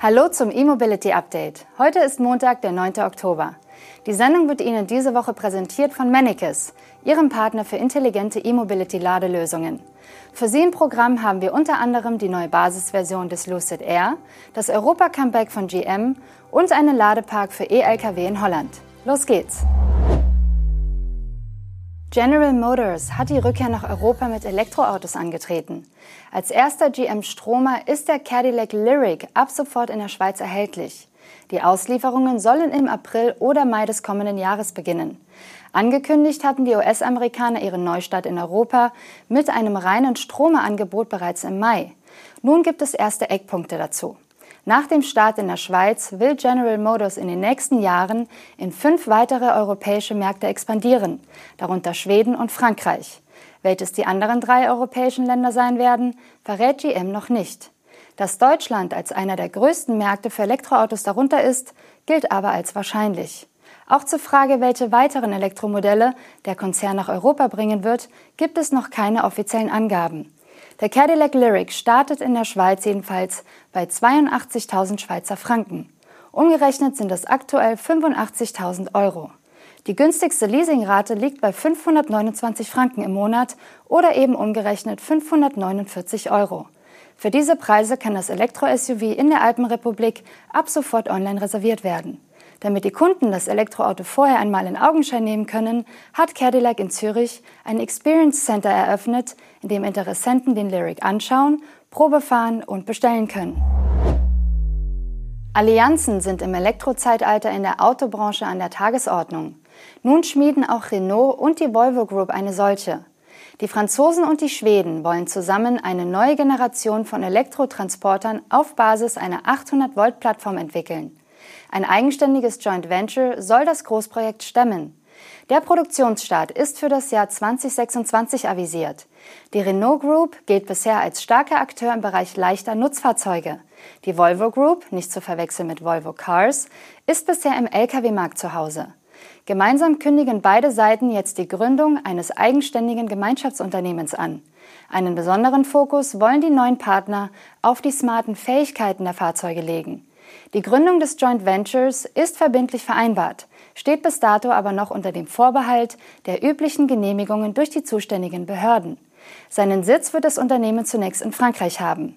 Hallo zum E-Mobility Update. Heute ist Montag, der 9. Oktober. Die Sendung wird Ihnen diese Woche präsentiert von Manicus, Ihrem Partner für intelligente E-Mobility-Ladelösungen. Für Sie im Programm haben wir unter anderem die neue Basisversion des Lucid Air, das Europa-Comeback von GM und einen Ladepark für E-Lkw in Holland. Los geht's! General Motors hat die Rückkehr nach Europa mit Elektroautos angetreten. Als erster GM-Stromer ist der Cadillac Lyric ab sofort in der Schweiz erhältlich. Die Auslieferungen sollen im April oder Mai des kommenden Jahres beginnen. Angekündigt hatten die US-Amerikaner ihren Neustart in Europa mit einem reinen Stromerangebot bereits im Mai. Nun gibt es erste Eckpunkte dazu. Nach dem Start in der Schweiz will General Motors in den nächsten Jahren in fünf weitere europäische Märkte expandieren, darunter Schweden und Frankreich. Welches die anderen drei europäischen Länder sein werden, verrät GM noch nicht. Dass Deutschland als einer der größten Märkte für Elektroautos darunter ist, gilt aber als wahrscheinlich. Auch zur Frage, welche weiteren Elektromodelle der Konzern nach Europa bringen wird, gibt es noch keine offiziellen Angaben. Der Cadillac Lyric startet in der Schweiz jedenfalls bei 82.000 Schweizer Franken. Umgerechnet sind es aktuell 85.000 Euro. Die günstigste Leasingrate liegt bei 529 Franken im Monat oder eben umgerechnet 549 Euro. Für diese Preise kann das Elektro-SUV in der Alpenrepublik ab sofort online reserviert werden. Damit die Kunden das Elektroauto vorher einmal in Augenschein nehmen können, hat Cadillac in Zürich ein Experience Center eröffnet, in dem Interessenten den Lyric anschauen, Probe fahren und bestellen können. Allianzen sind im Elektrozeitalter in der Autobranche an der Tagesordnung. Nun schmieden auch Renault und die Volvo Group eine solche. Die Franzosen und die Schweden wollen zusammen eine neue Generation von Elektrotransportern auf Basis einer 800-Volt-Plattform entwickeln. Ein eigenständiges Joint Venture soll das Großprojekt stemmen. Der Produktionsstart ist für das Jahr 2026 avisiert. Die Renault Group gilt bisher als starker Akteur im Bereich leichter Nutzfahrzeuge. Die Volvo Group, nicht zu verwechseln mit Volvo Cars, ist bisher im Lkw-Markt zu Hause. Gemeinsam kündigen beide Seiten jetzt die Gründung eines eigenständigen Gemeinschaftsunternehmens an. Einen besonderen Fokus wollen die neuen Partner auf die smarten Fähigkeiten der Fahrzeuge legen. Die Gründung des Joint Ventures ist verbindlich vereinbart, steht bis dato aber noch unter dem Vorbehalt der üblichen Genehmigungen durch die zuständigen Behörden. Seinen Sitz wird das Unternehmen zunächst in Frankreich haben.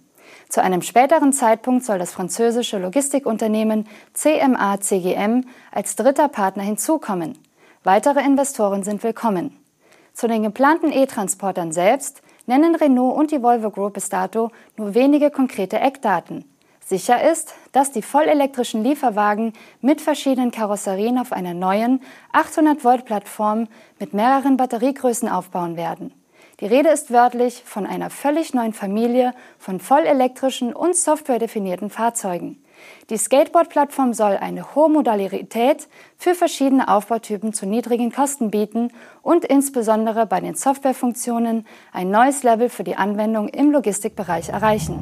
Zu einem späteren Zeitpunkt soll das französische Logistikunternehmen CMA CGM als dritter Partner hinzukommen. Weitere Investoren sind willkommen. Zu den geplanten E-Transportern selbst nennen Renault und die Volvo Group bis dato nur wenige konkrete Eckdaten. Sicher ist, dass die vollelektrischen Lieferwagen mit verschiedenen Karosserien auf einer neuen 800-Volt-Plattform mit mehreren Batteriegrößen aufbauen werden. Die Rede ist wörtlich von einer völlig neuen Familie von vollelektrischen und softwaredefinierten Fahrzeugen. Die Skateboard-Plattform soll eine hohe Modularität für verschiedene Aufbautypen zu niedrigen Kosten bieten und insbesondere bei den Softwarefunktionen ein neues Level für die Anwendung im Logistikbereich erreichen.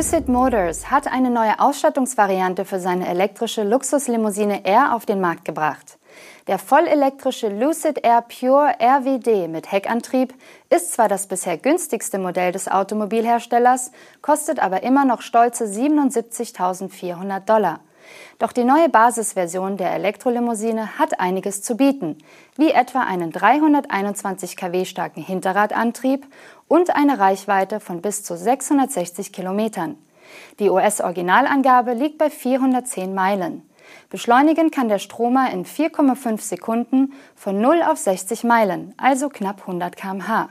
Lucid Motors hat eine neue Ausstattungsvariante für seine elektrische Luxuslimousine Air auf den Markt gebracht. Der vollelektrische Lucid Air Pure RWD mit Heckantrieb ist zwar das bisher günstigste Modell des Automobilherstellers, kostet aber immer noch stolze 77.400 Dollar. Doch die neue Basisversion der Elektrolimousine hat einiges zu bieten, wie etwa einen 321 kW starken Hinterradantrieb und eine Reichweite von bis zu 660 Kilometern. Die US-Originalangabe liegt bei 410 Meilen. Beschleunigen kann der Stromer in 4,5 Sekunden von 0 auf 60 Meilen, also knapp 100 km/h.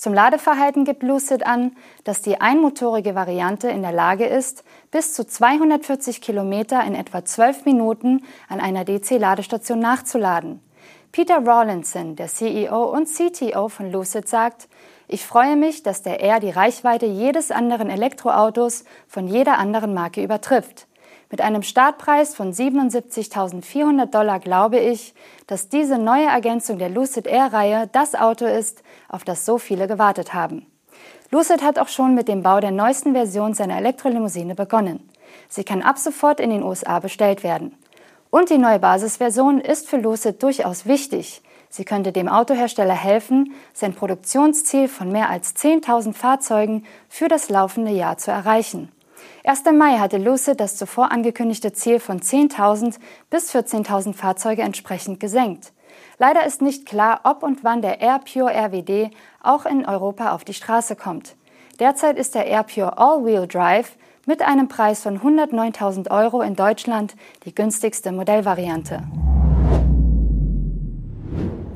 Zum Ladeverhalten gibt Lucid an, dass die einmotorige Variante in der Lage ist, bis zu 240 Kilometer in etwa 12 Minuten an einer DC-Ladestation nachzuladen. Peter Rawlinson, der CEO und CTO von Lucid, sagt, ich freue mich, dass der R die Reichweite jedes anderen Elektroautos von jeder anderen Marke übertrifft. Mit einem Startpreis von 77.400 Dollar glaube ich, dass diese neue Ergänzung der Lucid Air-Reihe das Auto ist, auf das so viele gewartet haben. Lucid hat auch schon mit dem Bau der neuesten Version seiner Elektrolimousine begonnen. Sie kann ab sofort in den USA bestellt werden. Und die neue Basisversion ist für Lucid durchaus wichtig. Sie könnte dem Autohersteller helfen, sein Produktionsziel von mehr als 10.000 Fahrzeugen für das laufende Jahr zu erreichen. Erst im Mai hatte Lucid das zuvor angekündigte Ziel von 10.000 bis 14.000 Fahrzeuge entsprechend gesenkt. Leider ist nicht klar, ob und wann der Air Pure RWD auch in Europa auf die Straße kommt. Derzeit ist der Air Pure All-Wheel Drive mit einem Preis von 109.000 Euro in Deutschland die günstigste Modellvariante.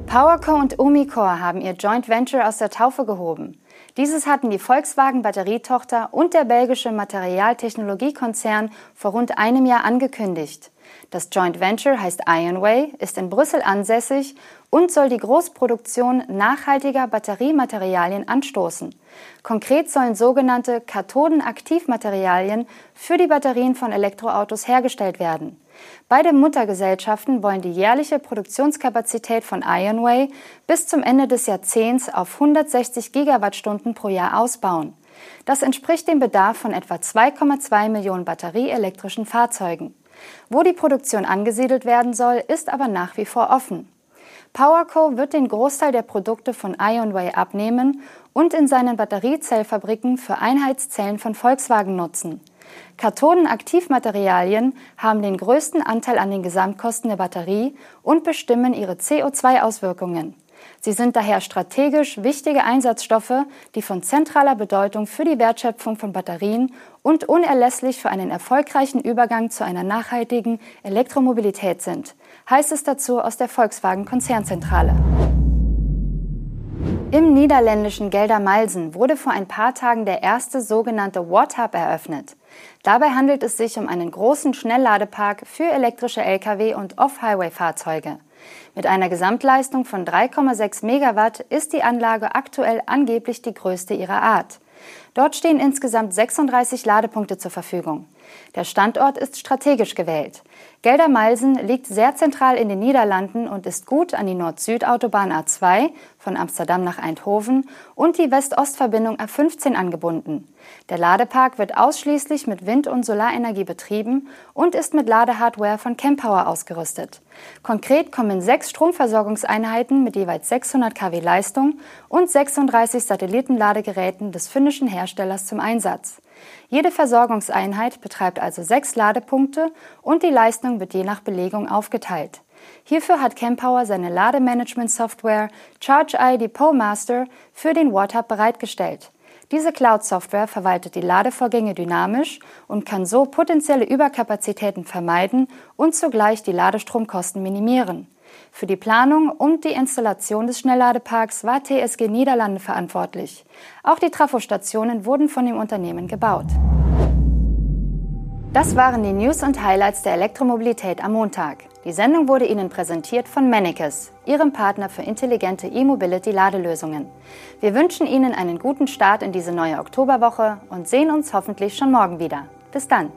PowerCo und Umicore haben ihr Joint Venture aus der Taufe gehoben. Dieses hatten die Volkswagen Batterietochter und der belgische Materialtechnologiekonzern vor rund einem Jahr angekündigt. Das Joint Venture heißt Ionway, ist in Brüssel ansässig und soll die Großproduktion nachhaltiger Batteriematerialien anstoßen. Konkret sollen sogenannte Kathodenaktivmaterialien für die Batterien von Elektroautos hergestellt werden. Beide Muttergesellschaften wollen die jährliche Produktionskapazität von Ionway bis zum Ende des Jahrzehnts auf 160 Gigawattstunden pro Jahr ausbauen. Das entspricht dem Bedarf von etwa 2,2 Millionen batterieelektrischen Fahrzeugen. Wo die Produktion angesiedelt werden soll, ist aber nach wie vor offen. PowerCo wird den Großteil der Produkte von Ionway abnehmen und in seinen Batteriezellfabriken für Einheitszellen von Volkswagen nutzen. Kathodenaktivmaterialien haben den größten Anteil an den Gesamtkosten der Batterie und bestimmen ihre CO2-Auswirkungen. Sie sind daher strategisch wichtige Einsatzstoffe, die von zentraler Bedeutung für die Wertschöpfung von Batterien und unerlässlich für einen erfolgreichen Übergang zu einer nachhaltigen Elektromobilität sind, heißt es dazu aus der Volkswagen Konzernzentrale. Im niederländischen Geldermalsen wurde vor ein paar Tagen der erste sogenannte Watt-Hub eröffnet. Dabei handelt es sich um einen großen Schnellladepark für elektrische Lkw und Off-Highway-Fahrzeuge. Mit einer Gesamtleistung von 3,6 Megawatt ist die Anlage aktuell angeblich die größte ihrer Art. Dort stehen insgesamt 36 Ladepunkte zur Verfügung. Der Standort ist strategisch gewählt. Geldermalsen liegt sehr zentral in den Niederlanden und ist gut an die Nord-Süd-Autobahn A2 von Amsterdam nach Eindhoven und die West-Ost-Verbindung A15 angebunden. Der Ladepark wird ausschließlich mit Wind- und Solarenergie betrieben und ist mit Ladehardware von Campower ausgerüstet. Konkret kommen sechs Stromversorgungseinheiten mit jeweils 600 kW Leistung und 36 Satellitenladegeräten des finnischen Herstellers zum Einsatz. Jede Versorgungseinheit betreibt also sechs Ladepunkte und die Leistung wird je nach Belegung aufgeteilt. Hierfür hat Campower seine Lademanagement-Software ChargeEye Depot Master für den WattHub bereitgestellt. Diese Cloud-Software verwaltet die Ladevorgänge dynamisch und kann so potenzielle Überkapazitäten vermeiden und zugleich die Ladestromkosten minimieren. Für die Planung und die Installation des Schnellladeparks war TSG Niederlande verantwortlich. Auch die Trafostationen wurden von dem Unternehmen gebaut. Das waren die News und Highlights der Elektromobilität am Montag. Die Sendung wurde Ihnen präsentiert von Mennekes, Ihrem Partner für intelligente E-Mobility-Ladelösungen. Wir wünschen Ihnen einen guten Start in diese neue Oktoberwoche und sehen uns hoffentlich schon morgen wieder. Bis dann.